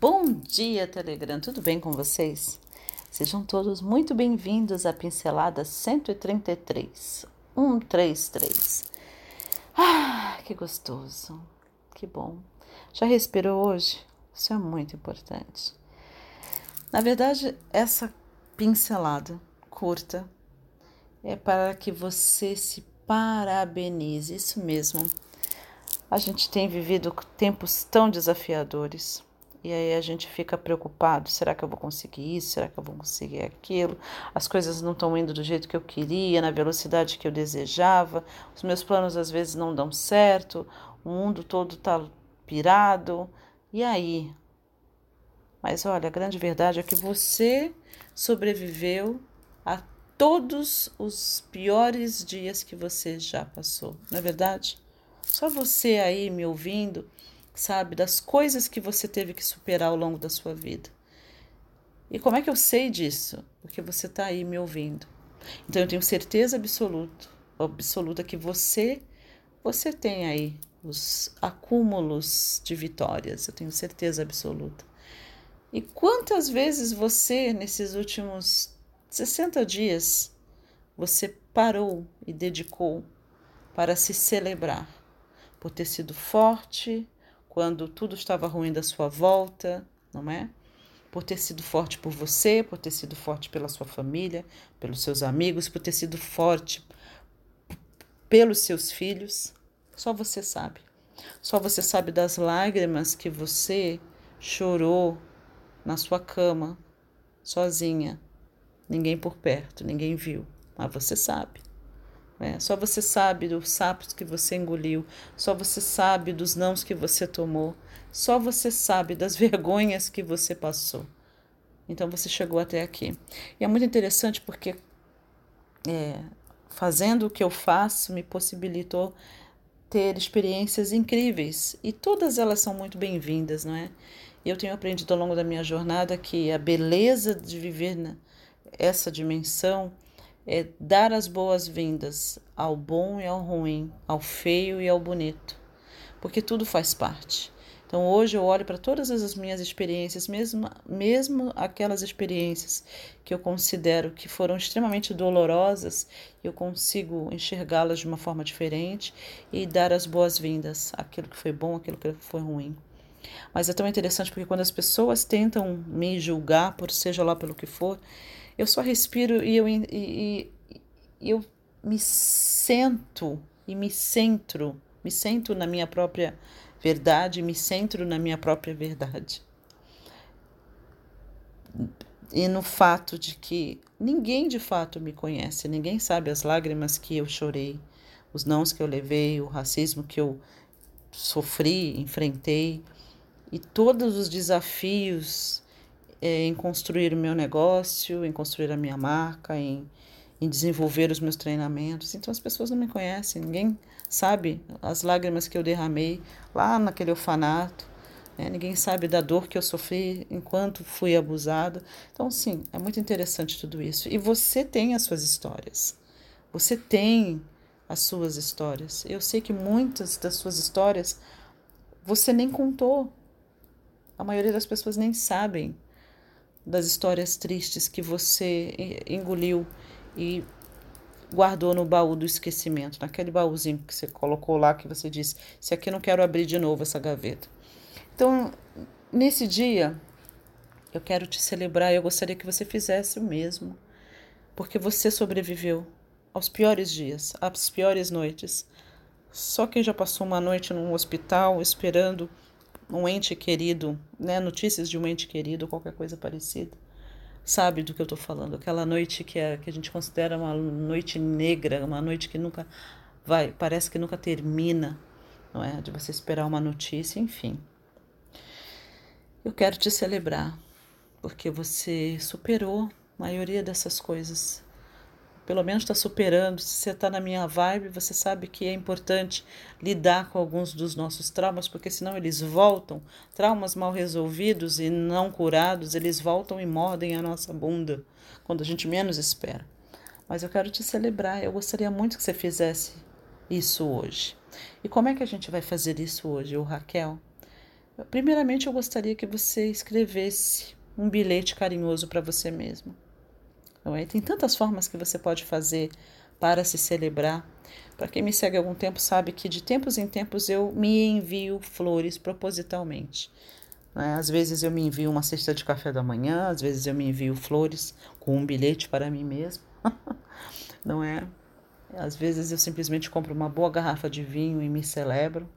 Bom dia, Telegram, tudo bem com vocês? Sejam todos muito bem-vindos à pincelada 133, 133. Ah, que gostoso, que bom. Já respirou hoje? Isso é muito importante. Na verdade, essa pincelada curta é para que você se parabenize, isso mesmo. A gente tem vivido tempos tão desafiadores e aí a gente fica preocupado: será que eu vou conseguir isso? Será que eu vou conseguir aquilo? As coisas não estão indo do jeito que eu queria, na velocidade que eu desejava, os meus planos às vezes não dão certo, o mundo todo está pirado. E aí? Mas olha, a grande verdade é que você sobreviveu a todos os piores dias que você já passou, não é verdade? Só você aí me ouvindo sabe, das coisas que você teve que superar ao longo da sua vida. E como é que eu sei disso? Porque você está aí me ouvindo. Então eu tenho certeza absoluta, absoluta que você, você tem aí os acúmulos de vitórias. Eu tenho certeza absoluta. E quantas vezes você, nesses últimos 60 dias, você parou e dedicou para se celebrar por ter sido forte, quando tudo estava ruim da sua volta, não é? Por ter sido forte por você, por ter sido forte pela sua família, pelos seus amigos, por ter sido forte pelos seus filhos. Só você sabe. Só você sabe das lágrimas que você chorou na sua cama, sozinha. Ninguém por perto, ninguém viu, mas você sabe. É, só você sabe dos sapos que você engoliu, só você sabe dos nãos que você tomou, só você sabe das vergonhas que você passou. Então você chegou até aqui. E é muito interessante porque é, fazendo o que eu faço me possibilitou ter experiências incríveis e todas elas são muito bem-vindas, não é? Eu tenho aprendido ao longo da minha jornada que a beleza de viver nessa dimensão é dar as boas-vindas ao bom e ao ruim, ao feio e ao bonito, porque tudo faz parte. Então hoje eu olho para todas as minhas experiências, mesmo, mesmo aquelas experiências que eu considero que foram extremamente dolorosas, eu consigo enxergá-las de uma forma diferente e dar as boas-vindas àquilo que foi bom, àquilo que foi ruim. Mas é tão interessante porque quando as pessoas tentam me julgar, por seja lá pelo que for, eu só respiro e eu, e, e, eu me sento e me centro, me centro na minha própria verdade, me centro na minha própria verdade. E no fato de que ninguém de fato me conhece, ninguém sabe as lágrimas que eu chorei, os nãos que eu levei, o racismo que eu sofri, enfrentei e todos os desafios em construir o meu negócio, em construir a minha marca, em, em desenvolver os meus treinamentos. Então as pessoas não me conhecem, ninguém sabe as lágrimas que eu derramei lá naquele orfanato. Né? Ninguém sabe da dor que eu sofri enquanto fui abusada. Então, sim, é muito interessante tudo isso. E você tem as suas histórias. Você tem as suas histórias. Eu sei que muitas das suas histórias você nem contou. A maioria das pessoas nem sabem das histórias tristes que você engoliu e guardou no baú do esquecimento, naquele baúzinho que você colocou lá, que você disse: Se aqui não quero abrir de novo essa gaveta. Então, nesse dia, eu quero te celebrar e eu gostaria que você fizesse o mesmo, porque você sobreviveu aos piores dias, às piores noites. Só quem já passou uma noite num hospital esperando um ente querido, né, notícias de um ente querido, qualquer coisa parecida, sabe do que eu estou falando. Aquela noite que, é, que a gente considera uma noite negra, uma noite que nunca vai, parece que nunca termina, não é? De você esperar uma notícia, enfim. Eu quero te celebrar, porque você superou a maioria dessas coisas pelo menos está superando. Se você está na minha vibe, você sabe que é importante lidar com alguns dos nossos traumas, porque senão eles voltam. Traumas mal resolvidos e não curados, eles voltam e mordem a nossa bunda quando a gente menos espera. Mas eu quero te celebrar. Eu gostaria muito que você fizesse isso hoje. E como é que a gente vai fazer isso hoje, o Raquel? Primeiramente, eu gostaria que você escrevesse um bilhete carinhoso para você mesmo. Não é? Tem tantas formas que você pode fazer para se celebrar. Para quem me segue há algum tempo sabe que de tempos em tempos eu me envio flores propositalmente. É? Às vezes eu me envio uma cesta de café da manhã, às vezes eu me envio flores com um bilhete para mim mesmo. Não é? Às vezes eu simplesmente compro uma boa garrafa de vinho e me celebro.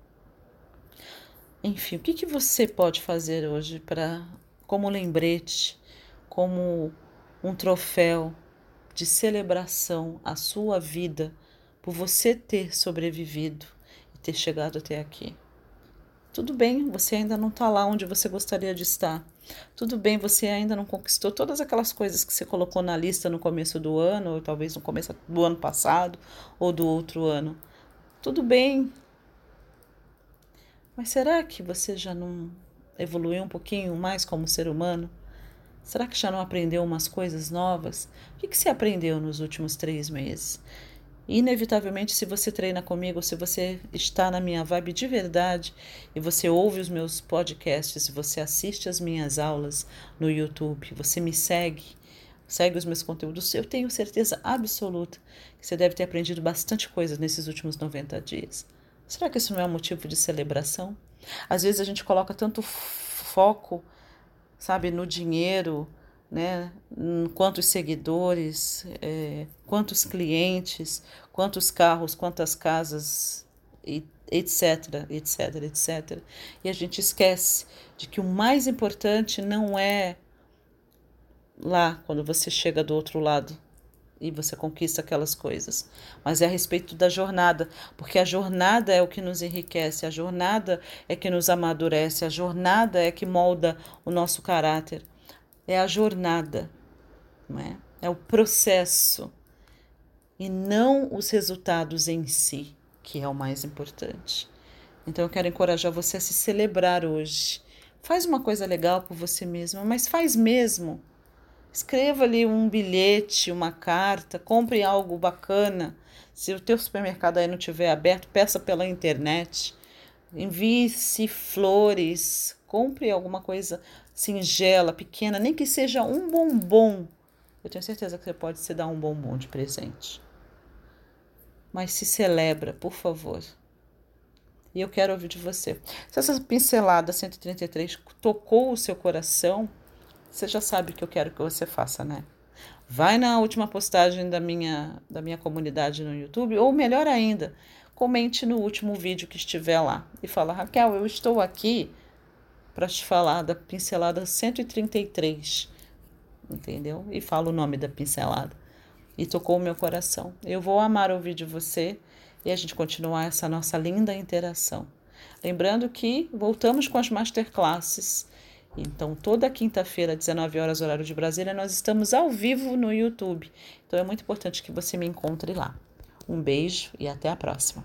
Enfim, o que, que você pode fazer hoje para, como lembrete, como um troféu de celebração à sua vida por você ter sobrevivido e ter chegado até aqui? Tudo bem, você ainda não está lá onde você gostaria de estar. Tudo bem, você ainda não conquistou todas aquelas coisas que você colocou na lista no começo do ano, ou talvez no começo do ano passado, ou do outro ano. Tudo bem. Mas será que você já não evoluiu um pouquinho mais como ser humano? Será que já não aprendeu umas coisas novas? O que, que você aprendeu nos últimos três meses? Inevitavelmente, se você treina comigo, se você está na minha vibe de verdade e você ouve os meus podcasts, você assiste as minhas aulas no YouTube, você me segue, segue os meus conteúdos, eu tenho certeza absoluta que você deve ter aprendido bastante coisa nesses últimos 90 dias. Será que isso não é um motivo de celebração? Às vezes a gente coloca tanto foco, sabe, no dinheiro, né? Quantos seguidores, é, quantos clientes, quantos carros, quantas casas, etc, etc, etc. E a gente esquece de que o mais importante não é lá, quando você chega do outro lado e você conquista aquelas coisas, mas é a respeito da jornada, porque a jornada é o que nos enriquece, a jornada é que nos amadurece, a jornada é que molda o nosso caráter é a jornada, não é? é o processo e não os resultados em si, que é o mais importante. Então eu quero encorajar você a se celebrar hoje. Faz uma coisa legal por você mesma, mas faz mesmo. Escreva ali um bilhete, uma carta, compre algo bacana. Se o teu supermercado aí não estiver aberto, peça pela internet. Envie-se flores, compre alguma coisa singela, pequena, nem que seja um bombom. Eu tenho certeza que você pode se dar um bombom de presente. Mas se celebra, por favor. E eu quero ouvir de você. Se essa pincelada 133 tocou o seu coração, você já sabe o que eu quero que você faça, né? Vai na última postagem da minha, da minha comunidade no YouTube, ou melhor ainda, comente no último vídeo que estiver lá e fala: Raquel, eu estou aqui para te falar da pincelada 133, entendeu? E fala o nome da pincelada. E tocou o meu coração. Eu vou amar ouvir de você e a gente continuar essa nossa linda interação. Lembrando que voltamos com as masterclasses. Então, toda quinta-feira, 19 horas, horário de Brasília, nós estamos ao vivo no YouTube. Então, é muito importante que você me encontre lá. Um beijo e até a próxima.